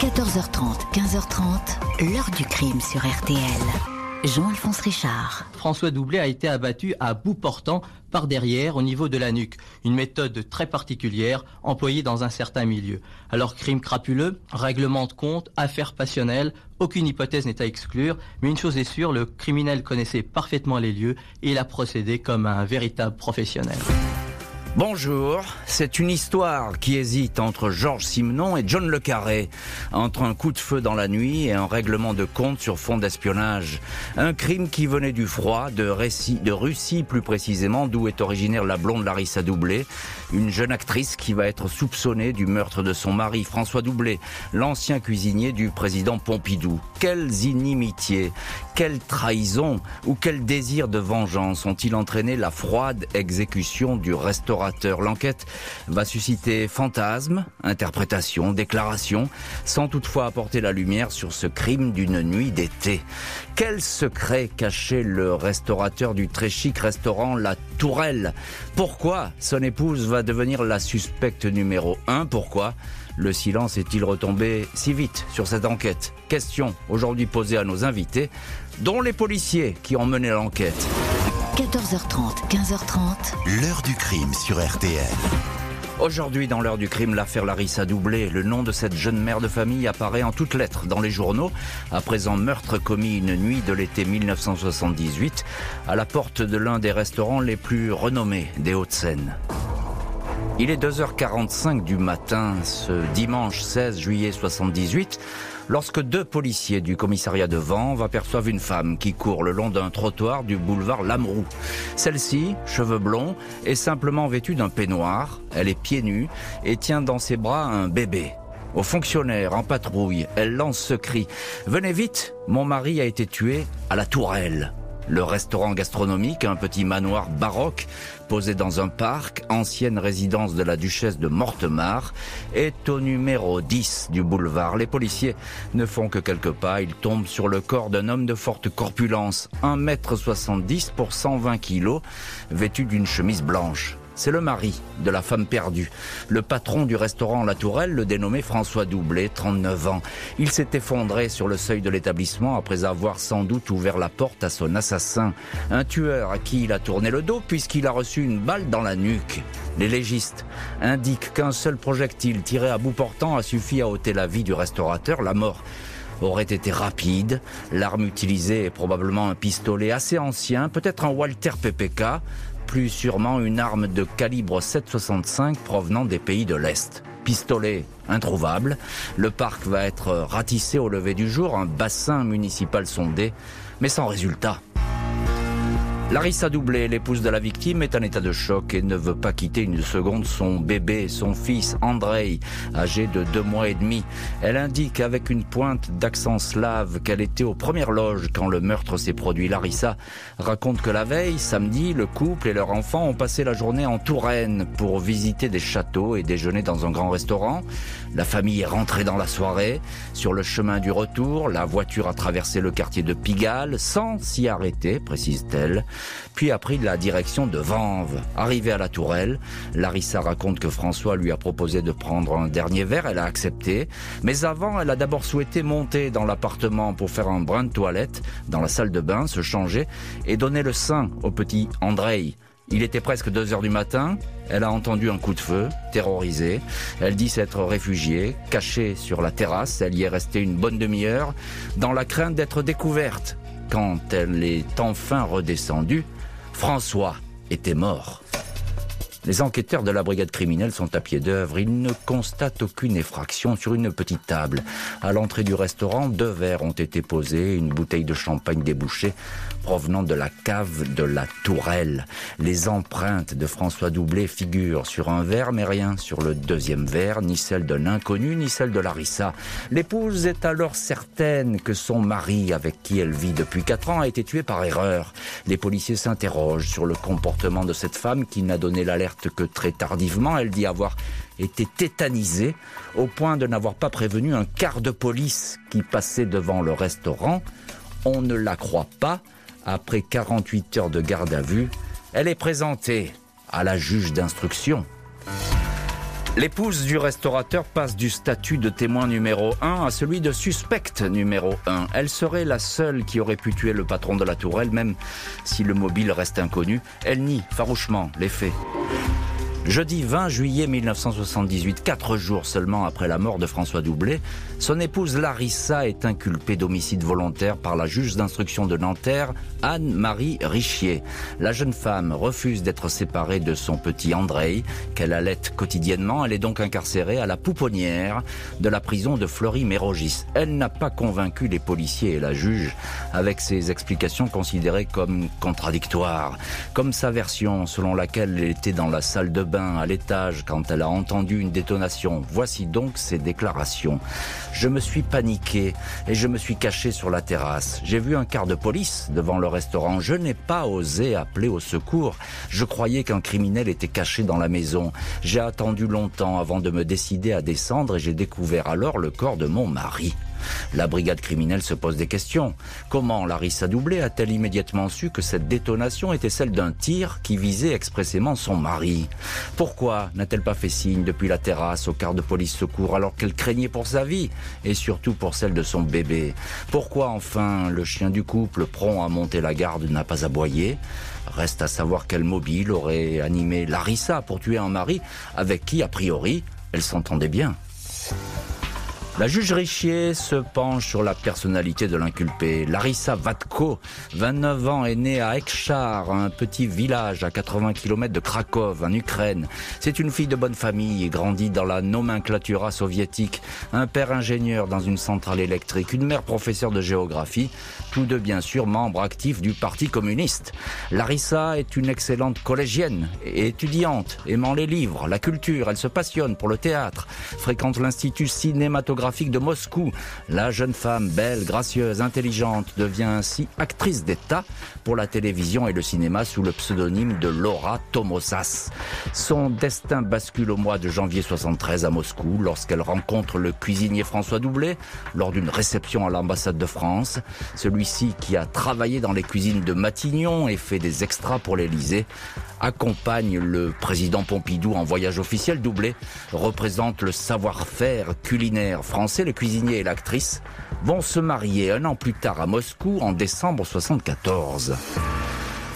14h30, 15h30, l'heure du crime sur RTL. Jean-Alphonse Richard. François Doublet a été abattu à bout portant par derrière au niveau de la nuque. Une méthode très particulière employée dans un certain milieu. Alors crime crapuleux, règlement de compte, affaire passionnelle, aucune hypothèse n'est à exclure, mais une chose est sûre, le criminel connaissait parfaitement les lieux et il a procédé comme un véritable professionnel. Bonjour, c'est une histoire qui hésite entre Georges Simenon et John Le Carré, entre un coup de feu dans la nuit et un règlement de compte sur fond d'espionnage. Un crime qui venait du froid, de, Russie plus précisément, d'où est originaire la blonde Larissa Doublé, une jeune actrice qui va être soupçonnée du meurtre de son mari François Doublé, l'ancien cuisinier du président Pompidou. Quelles inimitiés, quelle trahison ou quel désir de vengeance ont-ils entraîné la froide exécution du restaurant L'enquête va susciter fantasmes, interprétations, déclarations, sans toutefois apporter la lumière sur ce crime d'une nuit d'été. Quel secret cachait le restaurateur du très chic restaurant La Tourelle? Pourquoi son épouse va devenir la suspecte numéro un? Pourquoi le silence est-il retombé si vite sur cette enquête? Question aujourd'hui posée à nos invités, dont les policiers qui ont mené l'enquête. 14h30, 15h30. L'heure du crime sur RTL. Aujourd'hui, dans l'heure du crime, l'affaire Larissa Doublé, le nom de cette jeune mère de famille apparaît en toutes lettres dans les journaux. Après un meurtre commis une nuit de l'été 1978, à la porte de l'un des restaurants les plus renommés des Hauts-de-Seine. Il est 2h45 du matin, ce dimanche 16 juillet 78 lorsque deux policiers du commissariat de Vanves aperçoivent une femme qui court le long d'un trottoir du boulevard Lameroux. Celle-ci, cheveux blonds, est simplement vêtue d'un peignoir, elle est pieds nus et tient dans ses bras un bébé. Aux fonctionnaires en patrouille, elle lance ce cri. Venez vite, mon mari a été tué à la tourelle. Le restaurant gastronomique, un petit manoir baroque posé dans un parc, ancienne résidence de la duchesse de Mortemar, est au numéro 10 du boulevard. Les policiers ne font que quelques pas, ils tombent sur le corps d'un homme de forte corpulence, 1m70 pour 120 kg, vêtu d'une chemise blanche. C'est le mari de la femme perdue. Le patron du restaurant La Tourelle, le dénommé François Doublé, 39 ans. Il s'est effondré sur le seuil de l'établissement après avoir sans doute ouvert la porte à son assassin. Un tueur à qui il a tourné le dos puisqu'il a reçu une balle dans la nuque. Les légistes indiquent qu'un seul projectile tiré à bout portant a suffi à ôter la vie du restaurateur. La mort aurait été rapide. L'arme utilisée est probablement un pistolet assez ancien, peut-être un Walter PPK plus sûrement une arme de calibre 7,65 provenant des pays de l'Est. Pistolet introuvable, le parc va être ratissé au lever du jour, un bassin municipal sondé, mais sans résultat. Larissa Doublé, l'épouse de la victime, est en état de choc et ne veut pas quitter une seconde son bébé, son fils Andrei, âgé de deux mois et demi. Elle indique avec une pointe d'accent slave qu'elle était aux premières loges quand le meurtre s'est produit. Larissa raconte que la veille, samedi, le couple et leur enfant ont passé la journée en Touraine pour visiter des châteaux et déjeuner dans un grand restaurant. La famille est rentrée dans la soirée. Sur le chemin du retour, la voiture a traversé le quartier de Pigalle sans s'y arrêter, précise-t-elle puis a pris la direction de Vanves. Arrivée à la Tourelle, Larissa raconte que François lui a proposé de prendre un dernier verre, elle a accepté, mais avant, elle a d'abord souhaité monter dans l'appartement pour faire un brin de toilette, dans la salle de bain, se changer et donner le sein au petit Andrei. Il était presque 2 heures du matin. Elle a entendu un coup de feu, terrorisée. Elle dit s'être réfugiée, cachée sur la terrasse. Elle y est restée une bonne demi-heure, dans la crainte d'être découverte. Quand elle est enfin redescendue, François était mort. Les enquêteurs de la brigade criminelle sont à pied d'œuvre. Ils ne constatent aucune effraction sur une petite table. À l'entrée du restaurant, deux verres ont été posés, une bouteille de champagne débouchée provenant de la cave de la Tourelle. Les empreintes de François Doublé figurent sur un verre, mais rien sur le deuxième verre, ni celle d'un inconnu, ni celle de Larissa. L'épouse est alors certaine que son mari, avec qui elle vit depuis quatre ans, a été tué par erreur. Les policiers s'interrogent sur le comportement de cette femme qui n'a donné l'alerte que très tardivement. Elle dit avoir été tétanisée au point de n'avoir pas prévenu un quart de police qui passait devant le restaurant. On ne la croit pas. Après 48 heures de garde à vue, elle est présentée à la juge d'instruction. L'épouse du restaurateur passe du statut de témoin numéro 1 à celui de suspecte numéro 1. Elle serait la seule qui aurait pu tuer le patron de la tourelle, même si le mobile reste inconnu. Elle nie farouchement les faits. Jeudi 20 juillet 1978, quatre jours seulement après la mort de François Doublé, son épouse Larissa est inculpée d'homicide volontaire par la juge d'instruction de Nanterre, Anne-Marie Richier. La jeune femme refuse d'être séparée de son petit André, qu'elle allait quotidiennement. Elle est donc incarcérée à la pouponnière de la prison de Fleury-Mérogis. Elle n'a pas convaincu les policiers et la juge avec ses explications considérées comme contradictoires, comme sa version selon laquelle elle était dans la salle de bain à l'étage quand elle a entendu une détonation. Voici donc ses déclarations. Je me suis paniqué et je me suis caché sur la terrasse. J'ai vu un quart de police devant le restaurant. Je n'ai pas osé appeler au secours. Je croyais qu'un criminel était caché dans la maison. J'ai attendu longtemps avant de me décider à descendre et j'ai découvert alors le corps de mon mari. La brigade criminelle se pose des questions. Comment Larissa Doublé a-t-elle immédiatement su que cette détonation était celle d'un tir qui visait expressément son mari? Pourquoi n'a-t-elle pas fait signe depuis la terrasse au quart de police secours alors qu'elle craignait pour sa vie et surtout pour celle de son bébé? Pourquoi enfin le chien du couple prompt à monter la garde n'a pas aboyé? Reste à savoir quel mobile aurait animé Larissa pour tuer un mari avec qui, a priori, elle s'entendait bien. La juge Richier se penche sur la personnalité de l'inculpé. Larissa Vatko, 29 ans, est née à Ekchar, un petit village à 80 km de Krakow, en Ukraine. C'est une fille de bonne famille et dans la nomenclatura soviétique. Un père ingénieur dans une centrale électrique, une mère professeure de géographie, tous deux bien sûr membres actifs du Parti communiste. Larissa est une excellente collégienne et étudiante, aimant les livres, la culture. Elle se passionne pour le théâtre, fréquente l'Institut de Moscou. La jeune femme, belle, gracieuse, intelligente, devient ainsi actrice d'État pour la télévision et le cinéma sous le pseudonyme de Laura Tomosas. Son destin bascule au mois de janvier 73 à Moscou lorsqu'elle rencontre le cuisinier François Doublet lors d'une réception à l'ambassade de France. Celui-ci qui a travaillé dans les cuisines de Matignon et fait des extras pour l'Élysée accompagne le président Pompidou en voyage officiel. Doublé représente le savoir-faire culinaire français. Le cuisinier et l'actrice vont se marier un an plus tard à Moscou en décembre 74.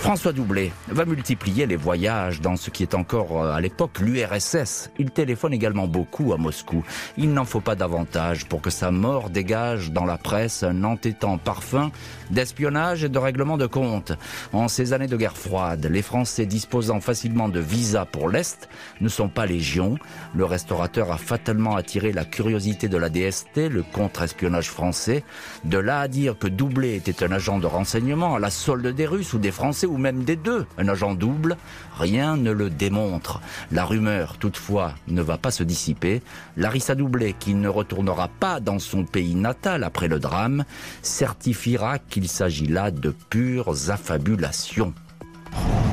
François Doublé va multiplier les voyages dans ce qui est encore euh, à l'époque l'URSS. Il téléphone également beaucoup à Moscou. Il n'en faut pas davantage pour que sa mort dégage dans la presse un entêtant parfum d'espionnage et de règlement de compte. En ces années de guerre froide, les Français disposant facilement de visas pour l'Est ne sont pas légion. Le restaurateur a fatalement attiré la curiosité de la DST, le contre-espionnage français. De là à dire que Doublé était un agent de renseignement à la solde des Russes ou des Français ou même des deux, un agent double, rien ne le démontre. La rumeur, toutefois, ne va pas se dissiper. Larissa Doublé, qui ne retournera pas dans son pays natal après le drame, certifiera qu'il s'agit là de pures affabulations.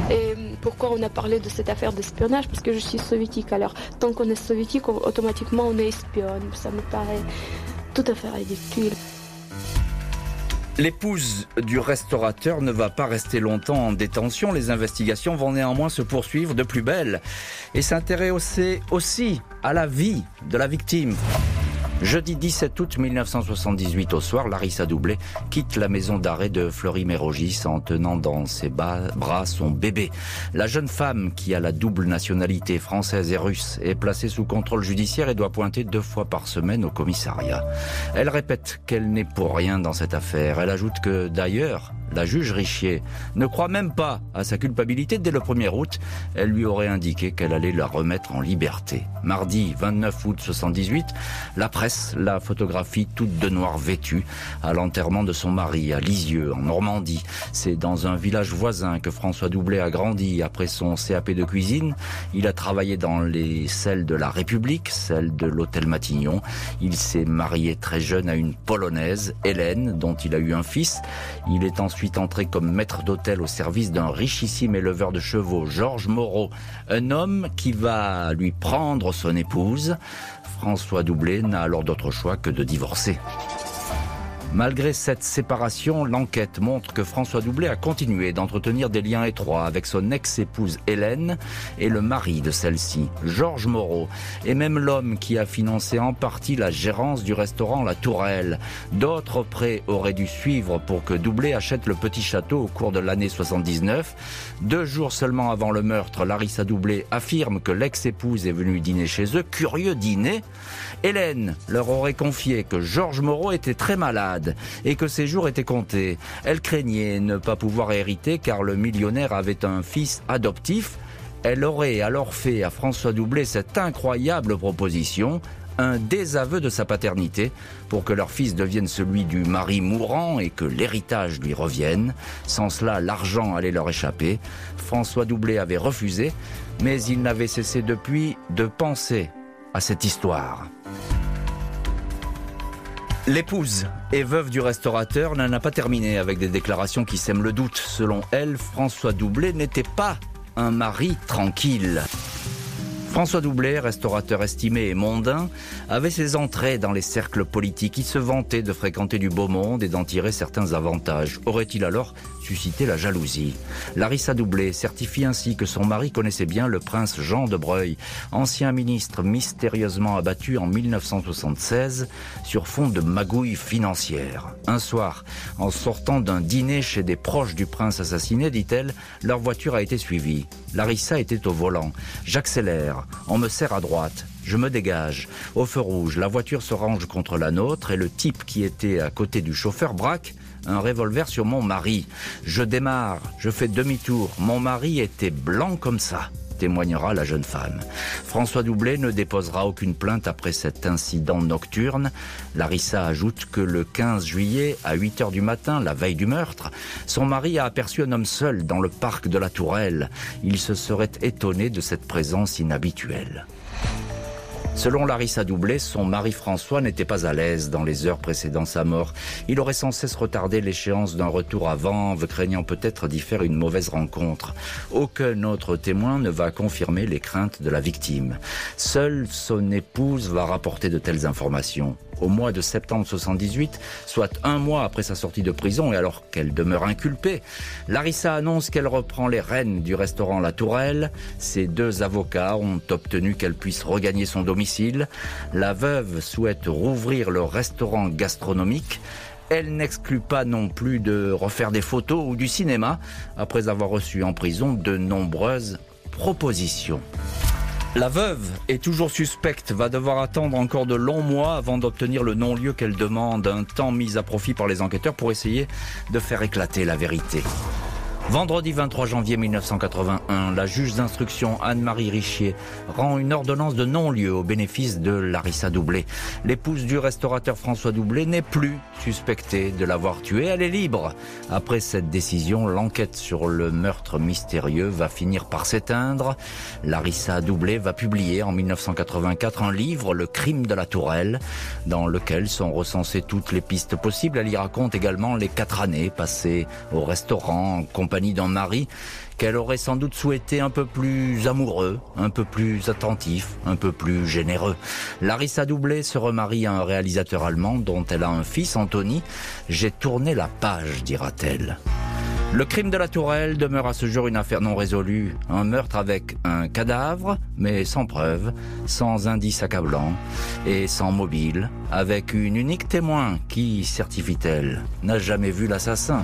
Et pourquoi on a parlé de cette affaire d'espionnage? Parce que je suis soviétique. Alors, tant qu'on est soviétique, automatiquement on est espionne. Ça me paraît tout à fait ridicule. L'épouse du restaurateur ne va pas rester longtemps en détention. Les investigations vont néanmoins se poursuivre de plus belle et s'intéresser aussi à la vie de la victime. Jeudi 17 août 1978 au soir, Larissa Doublé quitte la maison d'arrêt de Fleury-Mérogis en tenant dans ses bras son bébé. La jeune femme, qui a la double nationalité française et russe, est placée sous contrôle judiciaire et doit pointer deux fois par semaine au commissariat. Elle répète qu'elle n'est pour rien dans cette affaire. Elle ajoute que d'ailleurs, la juge Richier ne croit même pas à sa culpabilité dès le 1er août. Elle lui aurait indiqué qu'elle allait la remettre en liberté. Mardi 29 août 78, la presse la photographie toute de noir vêtue à l'enterrement de son mari à Lisieux, en Normandie. C'est dans un village voisin que François Doublet a grandi après son CAP de cuisine. Il a travaillé dans les celles de la République, celle de l'hôtel Matignon. Il s'est marié très jeune à une Polonaise, Hélène, dont il a eu un fils. Il est ensuite entré comme maître d'hôtel au service d'un richissime éleveur de chevaux, Georges Moreau, un homme qui va lui prendre son épouse. François Doublé n'a alors d'autre choix que de divorcer. Malgré cette séparation, l'enquête montre que François Doublet a continué d'entretenir des liens étroits avec son ex-épouse Hélène et le mari de celle-ci, Georges Moreau, et même l'homme qui a financé en partie la gérance du restaurant La Tourelle. D'autres prêts auraient dû suivre pour que Doublet achète le petit château au cours de l'année 79. Deux jours seulement avant le meurtre, Larissa Doublet affirme que l'ex-épouse est venue dîner chez eux. Curieux dîner. Hélène leur aurait confié que Georges Moreau était très malade et que ses jours étaient comptés. Elle craignait ne pas pouvoir hériter car le millionnaire avait un fils adoptif. Elle aurait alors fait à François Doublet cette incroyable proposition un désaveu de sa paternité pour que leur fils devienne celui du mari mourant et que l'héritage lui revienne. Sans cela, l'argent allait leur échapper. François Doublet avait refusé, mais il n'avait cessé depuis de penser à cette histoire. L'épouse et veuve du restaurateur n'en a pas terminé avec des déclarations qui sèment le doute. Selon elle, François Doublet n'était pas un mari tranquille. François Doublet, restaurateur estimé et mondain, avait ses entrées dans les cercles politiques. Il se vantait de fréquenter du beau monde et d'en tirer certains avantages. Aurait-il alors suscité la jalousie? Larissa Doublet certifie ainsi que son mari connaissait bien le prince Jean de Breuil, ancien ministre mystérieusement abattu en 1976 sur fond de magouilles financières. Un soir, en sortant d'un dîner chez des proches du prince assassiné, dit-elle, leur voiture a été suivie. Larissa était au volant. J'accélère. On me serre à droite. Je me dégage. Au feu rouge, la voiture se range contre la nôtre et le type qui était à côté du chauffeur braque un revolver sur mon mari. Je démarre, je fais demi-tour. Mon mari était blanc comme ça témoignera la jeune femme. François Doublet ne déposera aucune plainte après cet incident nocturne. Larissa ajoute que le 15 juillet, à 8 heures du matin, la veille du meurtre, son mari a aperçu un homme seul dans le parc de la Tourelle. Il se serait étonné de cette présence inhabituelle. Selon Larissa Doublet, son mari François n'était pas à l'aise dans les heures précédant sa mort. Il aurait sans cesse retardé l'échéance d'un retour à Vanves, craignant peut-être d'y faire une mauvaise rencontre. Aucun autre témoin ne va confirmer les craintes de la victime. Seule son épouse va rapporter de telles informations au mois de septembre 78, soit un mois après sa sortie de prison et alors qu'elle demeure inculpée, Larissa annonce qu'elle reprend les rênes du restaurant La Tourelle. Ses deux avocats ont obtenu qu'elle puisse regagner son domicile. La veuve souhaite rouvrir le restaurant gastronomique. Elle n'exclut pas non plus de refaire des photos ou du cinéma après avoir reçu en prison de nombreuses propositions. La veuve est toujours suspecte, va devoir attendre encore de longs mois avant d'obtenir le non-lieu qu'elle demande, un temps mis à profit par les enquêteurs pour essayer de faire éclater la vérité. Vendredi 23 janvier 1981, la juge d'instruction Anne-Marie Richier rend une ordonnance de non-lieu au bénéfice de Larissa Doublé. L'épouse du restaurateur François Doublé n'est plus suspectée de l'avoir tué, elle est libre. Après cette décision, l'enquête sur le meurtre mystérieux va finir par s'éteindre. Larissa Doublé va publier en 1984 un livre, Le crime de la tourelle, dans lequel sont recensées toutes les pistes possibles. Elle y raconte également les quatre années passées au restaurant en compagnie d'un mari qu'elle aurait sans doute souhaité un peu plus amoureux, un peu plus attentif, un peu plus généreux. Larissa Doublé se remarie à un réalisateur allemand dont elle a un fils, Anthony. J'ai tourné la page, dira-t-elle. Le crime de la Tourelle demeure à ce jour une affaire non résolue. Un meurtre avec un cadavre, mais sans preuve, sans indice accablant et sans mobile, avec une unique témoin qui, certifie-t-elle, n'a jamais vu l'assassin.